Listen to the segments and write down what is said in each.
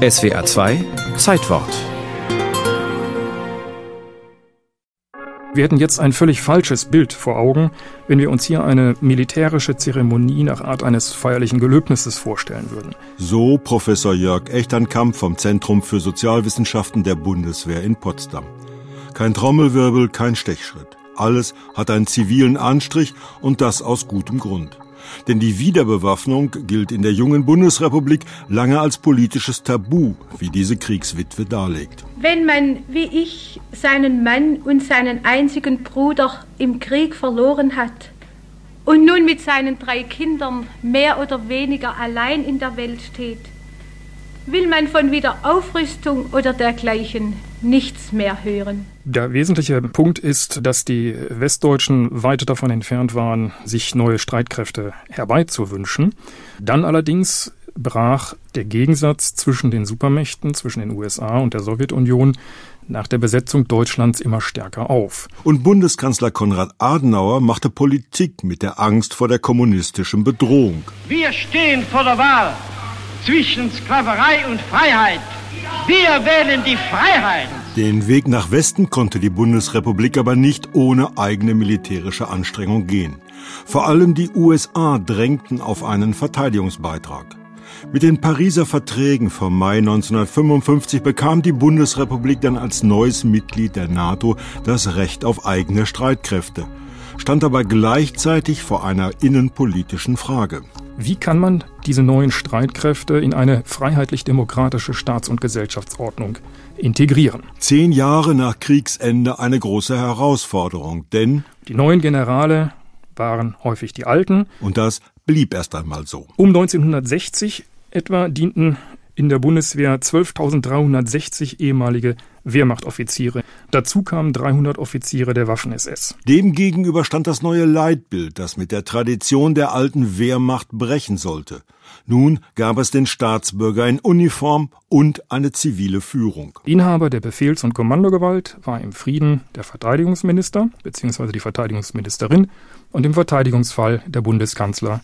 SWR 2 Zeitwort Wir hätten jetzt ein völlig falsches Bild vor Augen, wenn wir uns hier eine militärische Zeremonie nach Art eines feierlichen Gelöbnisses vorstellen würden. So Professor Jörg Echternkamp vom Zentrum für Sozialwissenschaften der Bundeswehr in Potsdam. Kein Trommelwirbel, kein Stechschritt. Alles hat einen zivilen Anstrich und das aus gutem Grund. Denn die Wiederbewaffnung gilt in der jungen Bundesrepublik lange als politisches Tabu, wie diese Kriegswitwe darlegt. Wenn man, wie ich, seinen Mann und seinen einzigen Bruder im Krieg verloren hat und nun mit seinen drei Kindern mehr oder weniger allein in der Welt steht, will man von Wiederaufrüstung oder dergleichen nichts mehr hören. Der wesentliche Punkt ist, dass die Westdeutschen weit davon entfernt waren, sich neue Streitkräfte herbeizuwünschen. Dann allerdings brach der Gegensatz zwischen den Supermächten, zwischen den USA und der Sowjetunion nach der Besetzung Deutschlands immer stärker auf. Und Bundeskanzler Konrad Adenauer machte Politik mit der Angst vor der kommunistischen Bedrohung. Wir stehen vor der Wahl zwischen Sklaverei und Freiheit. Wir wählen die Freiheit. Den Weg nach Westen konnte die Bundesrepublik aber nicht ohne eigene militärische Anstrengung gehen. Vor allem die USA drängten auf einen Verteidigungsbeitrag. Mit den Pariser Verträgen vom Mai 1955 bekam die Bundesrepublik dann als neues Mitglied der NATO das Recht auf eigene Streitkräfte, stand aber gleichzeitig vor einer innenpolitischen Frage. Wie kann man diese neuen Streitkräfte in eine freiheitlich-demokratische Staats- und Gesellschaftsordnung integrieren? Zehn Jahre nach Kriegsende eine große Herausforderung, denn die neuen Generale waren häufig die alten. Und das blieb erst einmal so. Um 1960 etwa dienten in der Bundeswehr 12.360 ehemalige Wehrmachtoffiziere. Dazu kamen 300 Offiziere der Waffen-SS. Demgegenüber stand das neue Leitbild, das mit der Tradition der alten Wehrmacht brechen sollte. Nun gab es den Staatsbürger in Uniform und eine zivile Führung. Inhaber der Befehls- und Kommandogewalt war im Frieden der Verteidigungsminister bzw. die Verteidigungsministerin und im Verteidigungsfall der Bundeskanzler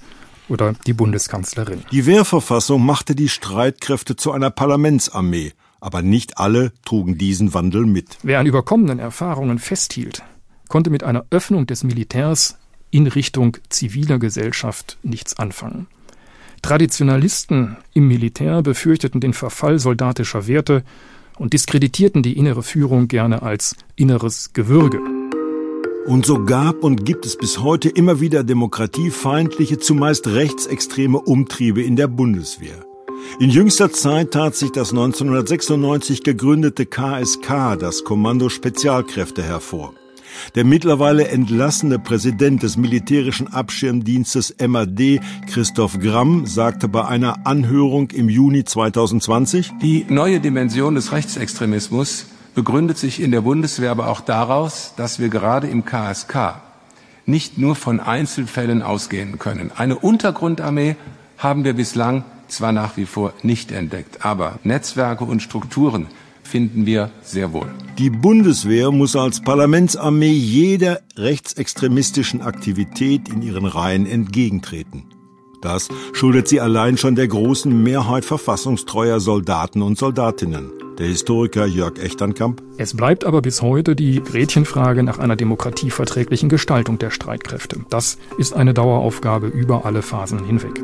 oder die Bundeskanzlerin. Die Wehrverfassung machte die Streitkräfte zu einer Parlamentsarmee, aber nicht alle trugen diesen Wandel mit. Wer an überkommenen Erfahrungen festhielt, konnte mit einer Öffnung des Militärs in Richtung ziviler Gesellschaft nichts anfangen. Traditionalisten im Militär befürchteten den Verfall soldatischer Werte und diskreditierten die innere Führung gerne als inneres Gewürge. Und so gab und gibt es bis heute immer wieder demokratiefeindliche, zumeist rechtsextreme Umtriebe in der Bundeswehr. In jüngster Zeit tat sich das 1996 gegründete KSK, das Kommando Spezialkräfte, hervor. Der mittlerweile entlassene Präsident des militärischen Abschirmdienstes MAD, Christoph Gramm, sagte bei einer Anhörung im Juni 2020, Die neue Dimension des Rechtsextremismus begründet sich in der Bundeswehr aber auch daraus, dass wir gerade im KSK nicht nur von Einzelfällen ausgehen können. Eine Untergrundarmee haben wir bislang zwar nach wie vor nicht entdeckt, aber Netzwerke und Strukturen finden wir sehr wohl. Die Bundeswehr muss als Parlamentsarmee jeder rechtsextremistischen Aktivität in ihren Reihen entgegentreten. Das schuldet sie allein schon der großen Mehrheit verfassungstreuer Soldaten und Soldatinnen. Der Historiker Jörg Echternkamp. Es bleibt aber bis heute die Gretchenfrage nach einer demokratieverträglichen Gestaltung der Streitkräfte. Das ist eine Daueraufgabe über alle Phasen hinweg.